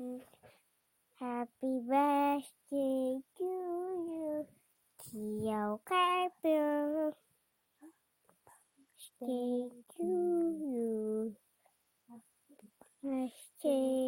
Happy birthday to you, Tio Carpio. Happy birthday to you. Birthday